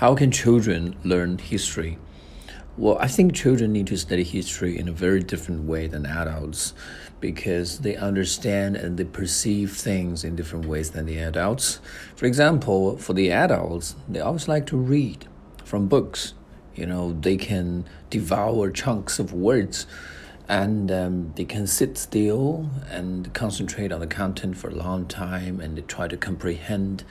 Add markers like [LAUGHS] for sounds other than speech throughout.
how can children learn history? Well, I think children need to study history in a very different way than adults because they understand and they perceive things in different ways than the adults. For example, for the adults, they always like to read from books. You know, they can devour chunks of words and um, they can sit still and concentrate on the content for a long time and they try to comprehend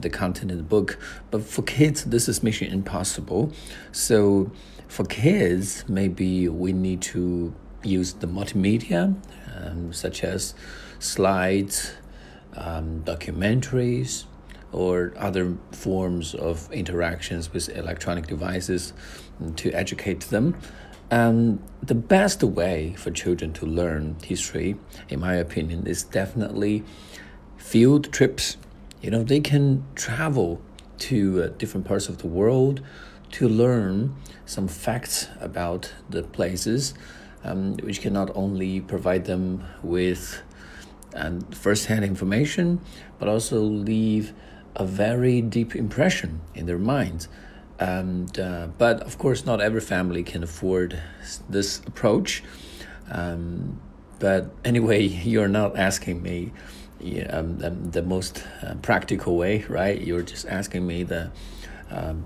the content in the book. But for kids, this is mission impossible. So for kids, maybe we need to use the multimedia, um, such as slides, um, documentaries, or other forms of interactions with electronic devices to educate them. Um, the best way for children to learn history, in my opinion, is definitely field trips. You know, they can travel to uh, different parts of the world to learn some facts about the places, um, which can not only provide them with um, first-hand information, but also leave a very deep impression in their minds. And uh, but of course, not every family can afford this approach. Um, but anyway, [LAUGHS] you're not asking me um, the, the most uh, practical way, right? You're just asking me the um,